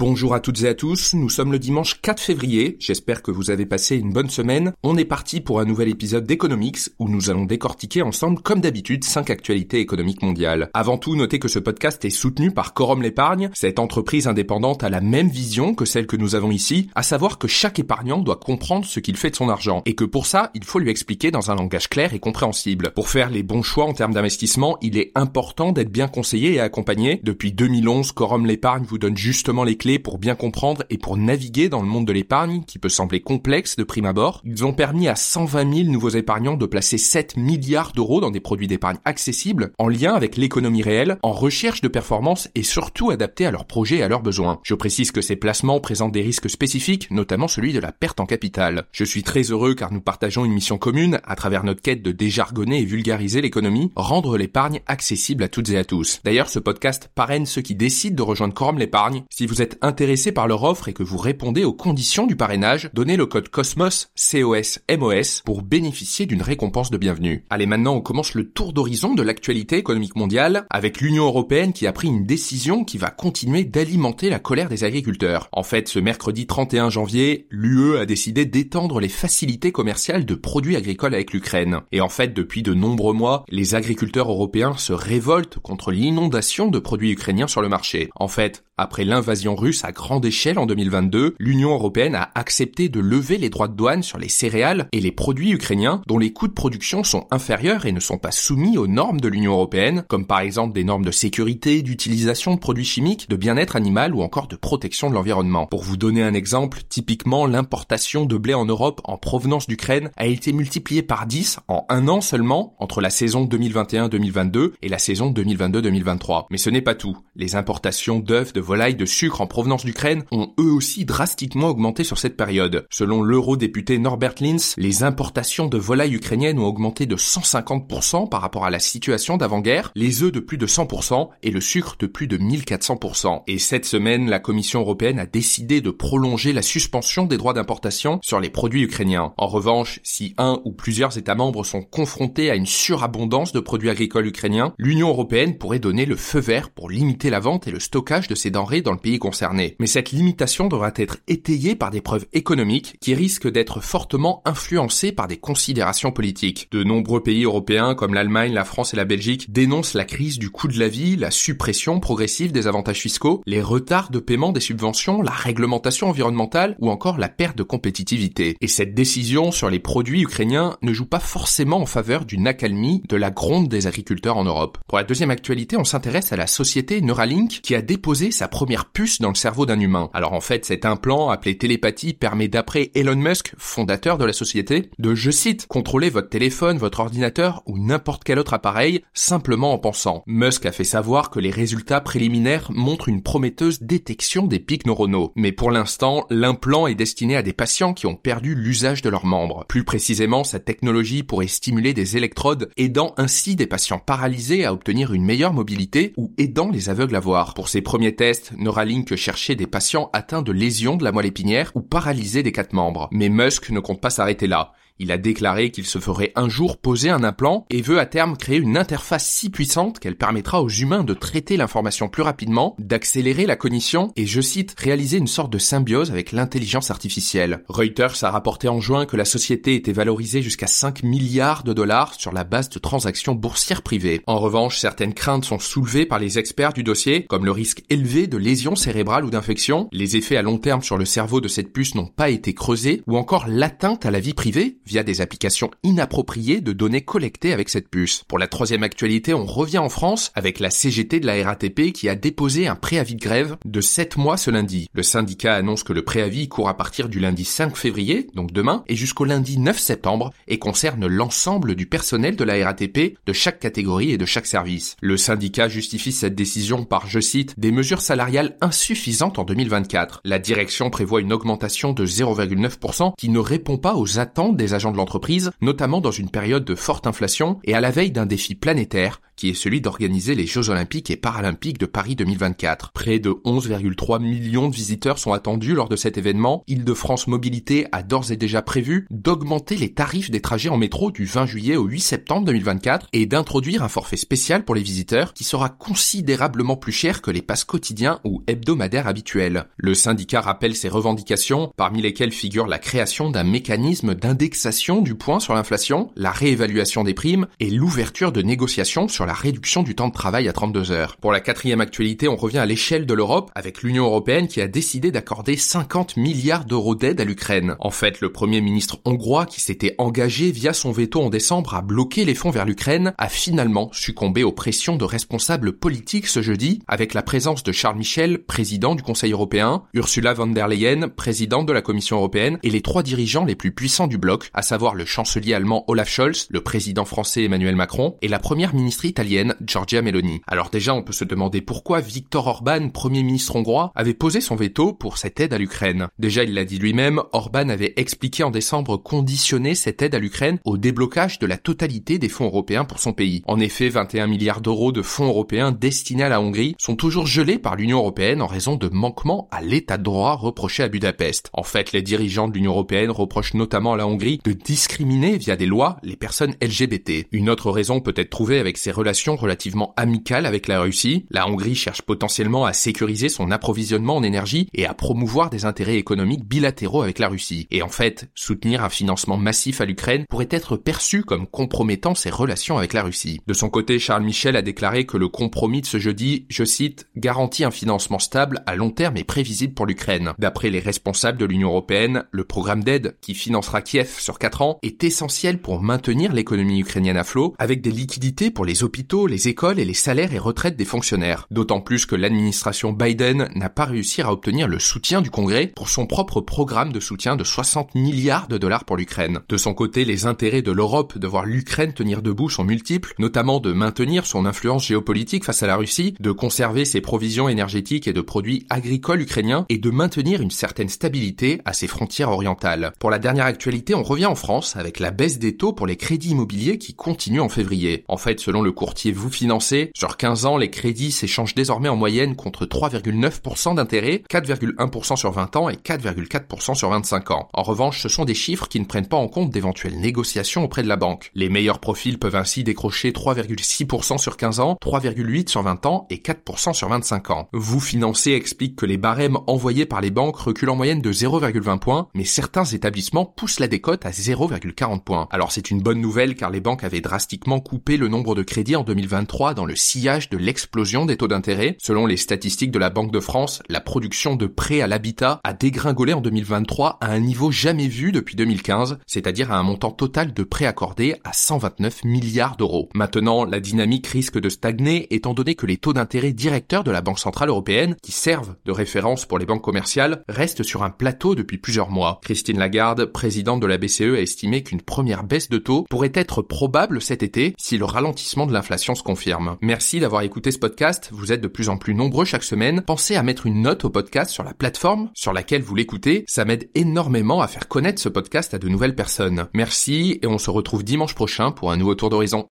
Bonjour à toutes et à tous, nous sommes le dimanche 4 février, j'espère que vous avez passé une bonne semaine. On est parti pour un nouvel épisode d'Economics où nous allons décortiquer ensemble comme d'habitude 5 actualités économiques mondiales. Avant tout, notez que ce podcast est soutenu par Corum l'épargne, cette entreprise indépendante a la même vision que celle que nous avons ici, à savoir que chaque épargnant doit comprendre ce qu'il fait de son argent et que pour ça, il faut lui expliquer dans un langage clair et compréhensible. Pour faire les bons choix en termes d'investissement, il est important d'être bien conseillé et accompagné. Depuis 2011, Corum l'épargne vous donne justement les clés pour bien comprendre et pour naviguer dans le monde de l'épargne qui peut sembler complexe de prime abord. Ils ont permis à 120 000 nouveaux épargnants de placer 7 milliards d'euros dans des produits d'épargne accessibles, en lien avec l'économie réelle, en recherche de performance et surtout adaptés à leurs projets et à leurs besoins. Je précise que ces placements présentent des risques spécifiques, notamment celui de la perte en capital. Je suis très heureux car nous partageons une mission commune à travers notre quête de déjargonner et vulgariser l'économie, rendre l'épargne accessible à toutes et à tous. D'ailleurs, ce podcast parraine ceux qui décident de rejoindre Quorum l'épargne. Si vous êtes intéressé par leur offre et que vous répondez aux conditions du parrainage, donnez le code COSMOS, C-O-S-M-O-S, pour bénéficier d'une récompense de bienvenue. Allez, maintenant, on commence le tour d'horizon de l'actualité économique mondiale avec l'Union européenne qui a pris une décision qui va continuer d'alimenter la colère des agriculteurs. En fait, ce mercredi 31 janvier, l'UE a décidé d'étendre les facilités commerciales de produits agricoles avec l'Ukraine. Et en fait, depuis de nombreux mois, les agriculteurs européens se révoltent contre l'inondation de produits ukrainiens sur le marché. En fait, après l'invasion russe à grande échelle en 2022, l'Union européenne a accepté de lever les droits de douane sur les céréales et les produits ukrainiens dont les coûts de production sont inférieurs et ne sont pas soumis aux normes de l'Union européenne, comme par exemple des normes de sécurité, d'utilisation de produits chimiques, de bien-être animal ou encore de protection de l'environnement. Pour vous donner un exemple, typiquement l'importation de blé en Europe en provenance d'Ukraine a été multipliée par 10 en un an seulement entre la saison 2021-2022 et la saison 2022-2023. Mais ce n'est pas tout. Les importations d'œufs, de volailles, de sucre en provenance d'Ukraine ont eux aussi drastiquement augmenté sur cette période. Selon l'eurodéputé Norbert Linz, les importations de volailles ukrainiennes ont augmenté de 150% par rapport à la situation d'avant-guerre, les œufs de plus de 100% et le sucre de plus de 1400%. Et cette semaine, la Commission européenne a décidé de prolonger la suspension des droits d'importation sur les produits ukrainiens. En revanche, si un ou plusieurs États membres sont confrontés à une surabondance de produits agricoles ukrainiens, l'Union européenne pourrait donner le feu vert pour limiter la vente et le stockage de ces denrées dans le pays concerné. Mais cette limitation devra être étayée par des preuves économiques qui risquent d'être fortement influencées par des considérations politiques. De nombreux pays européens comme l'Allemagne, la France et la Belgique dénoncent la crise du coût de la vie, la suppression progressive des avantages fiscaux, les retards de paiement des subventions, la réglementation environnementale ou encore la perte de compétitivité. Et cette décision sur les produits ukrainiens ne joue pas forcément en faveur d'une accalmie de la gronde des agriculteurs en Europe. Pour la deuxième actualité, on s'intéresse à la société Neuralink qui a déposé sa première puce dans le cerveau d'un humain. Alors en fait, cet implant appelé télépathie permet d'après Elon Musk, fondateur de la société, de, je cite, contrôler votre téléphone, votre ordinateur ou n'importe quel autre appareil simplement en pensant. Musk a fait savoir que les résultats préliminaires montrent une prometteuse détection des pics neuronaux. Mais pour l'instant, l'implant est destiné à des patients qui ont perdu l'usage de leurs membres. Plus précisément, cette technologie pourrait stimuler des électrodes, aidant ainsi des patients paralysés à obtenir une meilleure mobilité ou aidant les aveugles à voir. Pour ces premiers tests, Neuralink cherchait des patients atteints de lésions de la moelle épinière ou paralysés des quatre membres. Mais Musk ne compte pas s'arrêter là. Il a déclaré qu'il se ferait un jour poser un implant et veut à terme créer une interface si puissante qu'elle permettra aux humains de traiter l'information plus rapidement, d'accélérer la cognition et, je cite, réaliser une sorte de symbiose avec l'intelligence artificielle. Reuters a rapporté en juin que la société était valorisée jusqu'à 5 milliards de dollars sur la base de transactions boursières privées. En revanche, certaines craintes sont soulevées par les experts du dossier, comme le risque élevé de lésions cérébrales ou d'infections, les effets à long terme sur le cerveau de cette puce n'ont pas été creusés, ou encore l'atteinte à la vie privée via des applications inappropriées de données collectées avec cette puce. Pour la troisième actualité, on revient en France avec la CGT de la RATP qui a déposé un préavis de grève de 7 mois ce lundi. Le syndicat annonce que le préavis court à partir du lundi 5 février, donc demain, et jusqu'au lundi 9 septembre, et concerne l'ensemble du personnel de la RATP de chaque catégorie et de chaque service. Le syndicat justifie cette décision par, je cite, des mesures salariales insuffisantes en 2024. La direction prévoit une augmentation de 0,9% qui ne répond pas aux attentes des agents de l'entreprise, notamment dans une période de forte inflation et à la veille d'un défi planétaire qui est celui d'organiser les Jeux Olympiques et Paralympiques de Paris 2024. Près de 11,3 millions de visiteurs sont attendus lors de cet événement. Île-de-France Mobilité a d'ores et déjà prévu d'augmenter les tarifs des trajets en métro du 20 juillet au 8 septembre 2024 et d'introduire un forfait spécial pour les visiteurs qui sera considérablement plus cher que les passes quotidiens ou hebdomadaires habituels. Le syndicat rappelle ses revendications, parmi lesquelles figure la création d'un mécanisme d'indexation du point sur l'inflation, la réévaluation des primes et l'ouverture de négociations sur la réduction du temps de travail à 32 heures. Pour la quatrième actualité, on revient à l'échelle de l'Europe avec l'Union européenne qui a décidé d'accorder 50 milliards d'euros d'aide à l'Ukraine. En fait, le premier ministre hongrois qui s'était engagé via son veto en décembre à bloquer les fonds vers l'Ukraine a finalement succombé aux pressions de responsables politiques ce jeudi avec la présence de Charles Michel, président du Conseil européen, Ursula von der Leyen, présidente de la Commission européenne et les trois dirigeants les plus puissants du bloc, à savoir le chancelier allemand Olaf Scholz, le président français Emmanuel Macron et la première ministre italienne Giorgia Meloni. Alors déjà, on peut se demander pourquoi Viktor Orban, premier ministre hongrois, avait posé son veto pour cette aide à l'Ukraine. Déjà, il l'a dit lui-même, Orban avait expliqué en décembre conditionner cette aide à l'Ukraine au déblocage de la totalité des fonds européens pour son pays. En effet, 21 milliards d'euros de fonds européens destinés à la Hongrie sont toujours gelés par l'Union européenne en raison de manquements à l'état de droit reprochés à Budapest. En fait, les dirigeants de l'Union européenne reprochent notamment à la Hongrie de discriminer via des lois les personnes LGBT. Une autre raison peut être trouvée avec ses relations relativement amicales avec la Russie. La Hongrie cherche potentiellement à sécuriser son approvisionnement en énergie et à promouvoir des intérêts économiques bilatéraux avec la Russie. Et en fait, soutenir un financement massif à l'Ukraine pourrait être perçu comme compromettant ses relations avec la Russie. De son côté, Charles Michel a déclaré que le compromis de ce jeudi, je cite, garantit un financement stable à long terme et prévisible pour l'Ukraine. D'après les responsables de l'Union européenne, le programme d'aide qui financera Kiev 4 ans est essentiel pour maintenir l'économie ukrainienne à flot avec des liquidités pour les hôpitaux, les écoles et les salaires et retraites des fonctionnaires. D'autant plus que l'administration Biden n'a pas réussi à obtenir le soutien du Congrès pour son propre programme de soutien de 60 milliards de dollars pour l'Ukraine. De son côté, les intérêts de l'Europe de voir l'Ukraine tenir debout sont multiples, notamment de maintenir son influence géopolitique face à la Russie, de conserver ses provisions énergétiques et de produits agricoles ukrainiens et de maintenir une certaine stabilité à ses frontières orientales. Pour la dernière actualité, on revient en France avec la baisse des taux pour les crédits immobiliers qui continue en février. En fait, selon le courtier Vous Financez, sur 15 ans, les crédits s'échangent désormais en moyenne contre 3,9% d'intérêt, 4,1% sur 20 ans et 4,4% sur 25 ans. En revanche, ce sont des chiffres qui ne prennent pas en compte d'éventuelles négociations auprès de la banque. Les meilleurs profils peuvent ainsi décrocher 3,6% sur 15 ans, 3,8% sur 20 ans et 4% sur 25 ans. Vous Financez explique que les barèmes envoyés par les banques reculent en moyenne de 0,20 points, mais certains établissements poussent la décote à 0,40 points. Alors c'est une bonne nouvelle car les banques avaient drastiquement coupé le nombre de crédits en 2023 dans le sillage de l'explosion des taux d'intérêt. Selon les statistiques de la Banque de France, la production de prêts à l'habitat a dégringolé en 2023 à un niveau jamais vu depuis 2015, c'est-à-dire à un montant total de prêts accordés à 129 milliards d'euros. Maintenant, la dynamique risque de stagner étant donné que les taux d'intérêt directeurs de la Banque Centrale Européenne, qui servent de référence pour les banques commerciales, restent sur un plateau depuis plusieurs mois. Christine Lagarde, présidente de la BCE, a estimé qu'une première baisse de taux pourrait être probable cet été si le ralentissement de l'inflation se confirme. Merci d'avoir écouté ce podcast, vous êtes de plus en plus nombreux chaque semaine. Pensez à mettre une note au podcast sur la plateforme sur laquelle vous l'écoutez, ça m'aide énormément à faire connaître ce podcast à de nouvelles personnes. Merci et on se retrouve dimanche prochain pour un nouveau tour d'horizon.